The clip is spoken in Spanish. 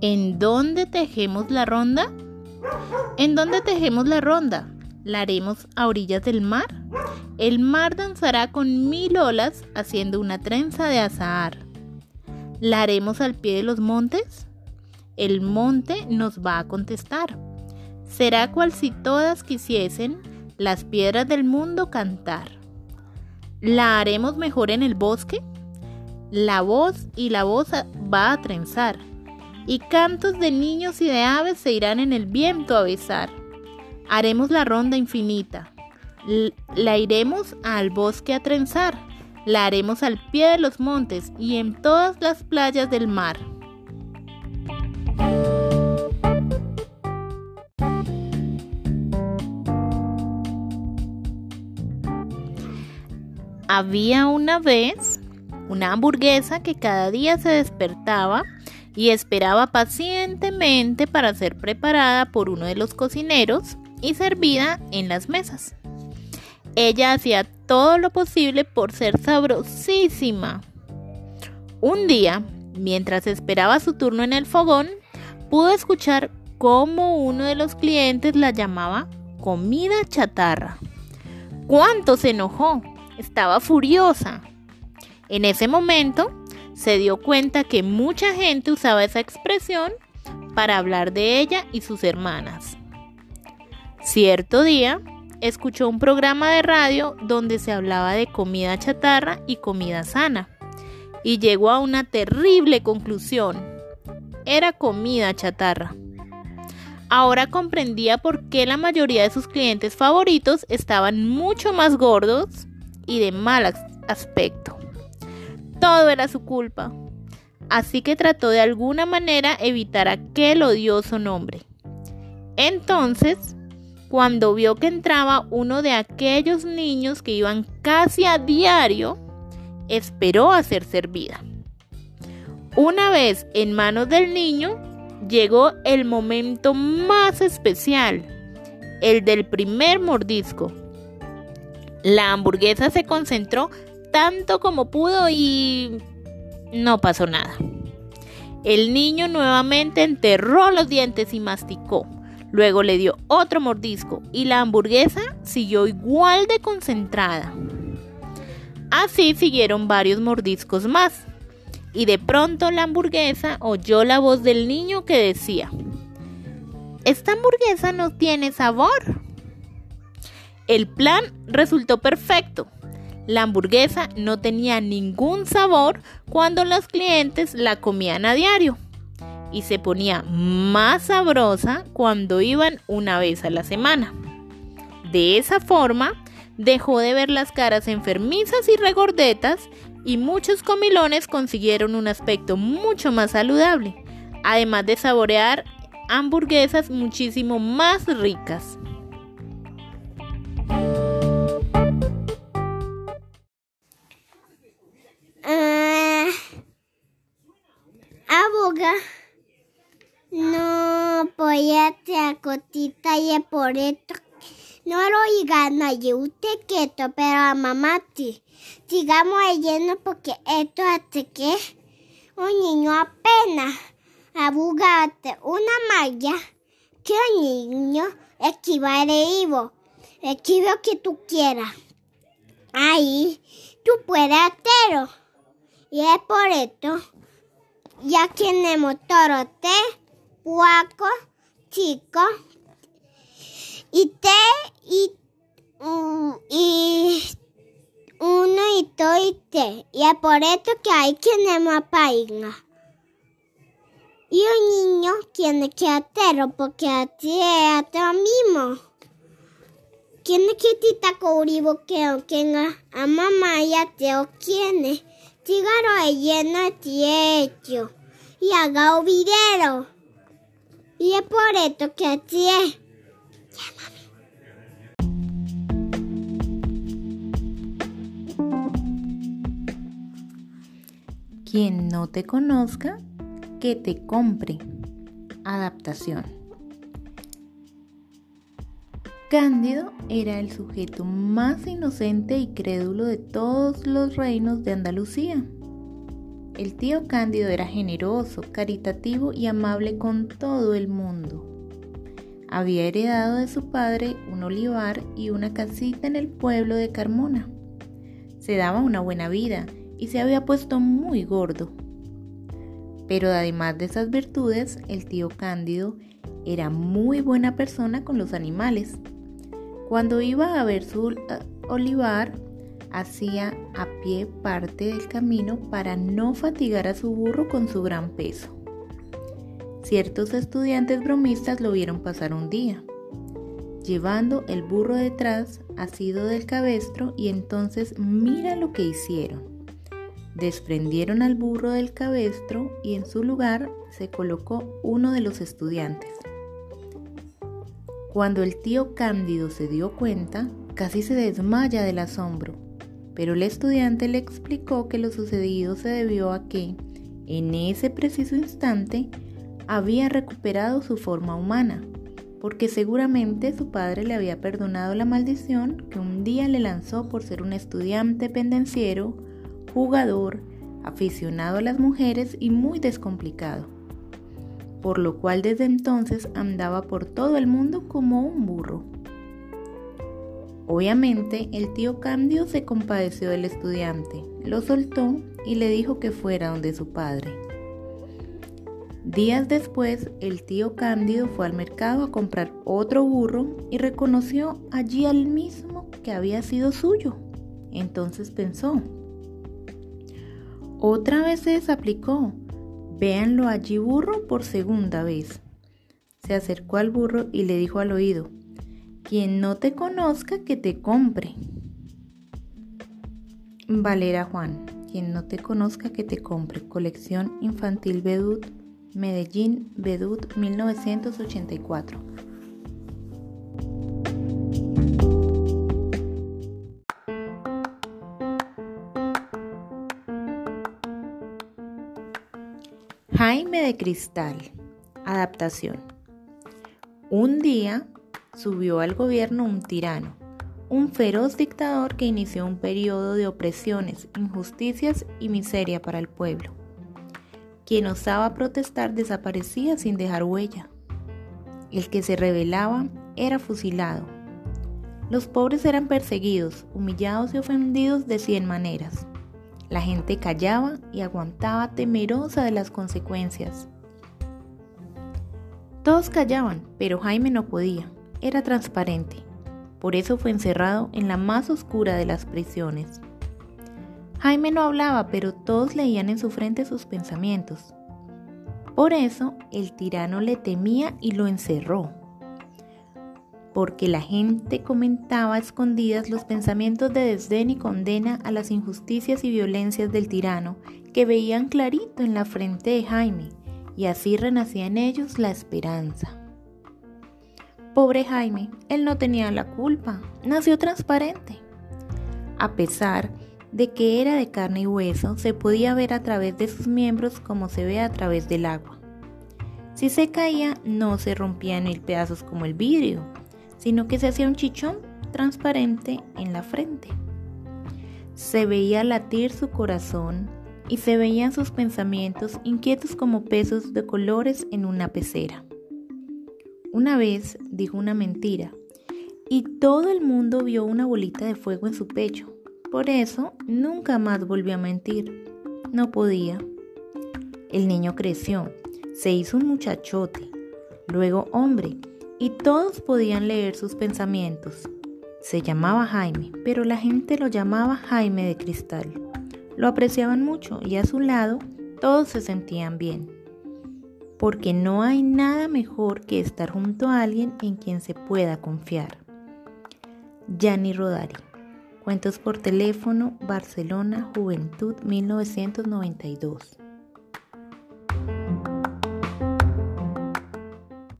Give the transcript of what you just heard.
¿En dónde tejemos la ronda? ¿En dónde tejemos la ronda? ¿La haremos a orillas del mar? El mar danzará con mil olas haciendo una trenza de azahar. ¿La haremos al pie de los montes? El monte nos va a contestar. Será cual si todas quisiesen las piedras del mundo cantar. ¿La haremos mejor en el bosque? La voz y la voz va a trenzar y cantos de niños y de aves se irán en el viento a besar. Haremos la ronda infinita, la iremos al bosque a trenzar, la haremos al pie de los montes y en todas las playas del mar. Había una vez una hamburguesa que cada día se despertaba y esperaba pacientemente para ser preparada por uno de los cocineros y servida en las mesas. Ella hacía todo lo posible por ser sabrosísima. Un día, mientras esperaba su turno en el fogón, pudo escuchar cómo uno de los clientes la llamaba comida chatarra. ¿Cuánto se enojó? Estaba furiosa. En ese momento, se dio cuenta que mucha gente usaba esa expresión para hablar de ella y sus hermanas. Cierto día, escuchó un programa de radio donde se hablaba de comida chatarra y comida sana, y llegó a una terrible conclusión. Era comida chatarra. Ahora comprendía por qué la mayoría de sus clientes favoritos estaban mucho más gordos y de mal aspecto. Todo era su culpa. Así que trató de alguna manera evitar aquel odioso nombre. Entonces, cuando vio que entraba uno de aquellos niños que iban casi a diario, esperó a ser servida. Una vez en manos del niño, llegó el momento más especial, el del primer mordisco. La hamburguesa se concentró tanto como pudo y no pasó nada. El niño nuevamente enterró los dientes y masticó. Luego le dio otro mordisco y la hamburguesa siguió igual de concentrada. Así siguieron varios mordiscos más. Y de pronto la hamburguesa oyó la voz del niño que decía, Esta hamburguesa no tiene sabor. El plan resultó perfecto. La hamburguesa no tenía ningún sabor cuando los clientes la comían a diario y se ponía más sabrosa cuando iban una vez a la semana. De esa forma, dejó de ver las caras enfermizas y regordetas y muchos comilones consiguieron un aspecto mucho más saludable, además de saborear hamburguesas muchísimo más ricas. No te a cotita y por esto. No lo gana y usted quieto, pero a mamá ti. Sigamos lleno porque esto hace que un niño apenas abugate una malla que un niño esquivare Ivo. Esquive que tú quieras. Ahí tú puedes hacerlo. Y es por esto ya tenemos torote, huaco, chico, y te, y, mm, y uno y todo y te. Y es por esto que hay tenemos paina. Y un niño tiene que hacerlo porque así es lo mismo. Tiene que tita coribo que a mamá ya te o tiene cigarro lleno de hecho y haga un video. Y es por esto que así es. Quien no te conozca, que te compre. Adaptación. Cándido era el sujeto más inocente y crédulo de todos los reinos de Andalucía. el tío Cándido era generoso, caritativo y amable con todo el mundo. Había heredado de su padre un olivar y una casita en el pueblo de Carmona. Se daba una buena vida y se había puesto muy gordo. Pero además de esas virtudes, el tío Cándido era muy buena persona con los animales. Cuando iba a ver su eh, olivar, hacía a pie parte del camino para no fatigar a su burro con su gran peso. Ciertos estudiantes bromistas lo vieron pasar un día, llevando el burro detrás, asido del cabestro, y entonces mira lo que hicieron. Desprendieron al burro del cabestro y en su lugar se colocó uno de los estudiantes. Cuando el tío Cándido se dio cuenta, casi se desmaya del asombro, pero el estudiante le explicó que lo sucedido se debió a que, en ese preciso instante, había recuperado su forma humana, porque seguramente su padre le había perdonado la maldición que un día le lanzó por ser un estudiante pendenciero, jugador, aficionado a las mujeres y muy descomplicado por lo cual desde entonces andaba por todo el mundo como un burro. Obviamente el tío Cándido se compadeció del estudiante, lo soltó y le dijo que fuera donde su padre. Días después, el tío Cándido fue al mercado a comprar otro burro y reconoció allí al mismo que había sido suyo. Entonces pensó, otra vez se desaplicó, Véanlo allí burro por segunda vez. Se acercó al burro y le dijo al oído, quien no te conozca que te compre. Valera Juan, quien no te conozca que te compre. Colección Infantil Bedut, Medellín, Bedut 1984. Jaime de Cristal. Adaptación. Un día subió al gobierno un tirano, un feroz dictador que inició un periodo de opresiones, injusticias y miseria para el pueblo. Quien osaba protestar desaparecía sin dejar huella. El que se rebelaba era fusilado. Los pobres eran perseguidos, humillados y ofendidos de cien maneras. La gente callaba y aguantaba temerosa de las consecuencias. Todos callaban, pero Jaime no podía. Era transparente. Por eso fue encerrado en la más oscura de las prisiones. Jaime no hablaba, pero todos leían en su frente sus pensamientos. Por eso el tirano le temía y lo encerró porque la gente comentaba a escondidas los pensamientos de desdén y condena a las injusticias y violencias del tirano que veían clarito en la frente de Jaime, y así renacía en ellos la esperanza. Pobre Jaime, él no tenía la culpa, nació transparente. A pesar de que era de carne y hueso, se podía ver a través de sus miembros como se ve a través del agua. Si se caía, no se rompía en mil pedazos como el vidrio, sino que se hacía un chichón transparente en la frente. Se veía latir su corazón y se veían sus pensamientos inquietos como pesos de colores en una pecera. Una vez dijo una mentira y todo el mundo vio una bolita de fuego en su pecho. Por eso nunca más volvió a mentir. No podía. El niño creció, se hizo un muchachote, luego hombre y todos podían leer sus pensamientos. Se llamaba Jaime, pero la gente lo llamaba Jaime de Cristal. Lo apreciaban mucho y a su lado todos se sentían bien. Porque no hay nada mejor que estar junto a alguien en quien se pueda confiar. Gianni Rodari. Cuentos por teléfono, Barcelona, Juventud 1992.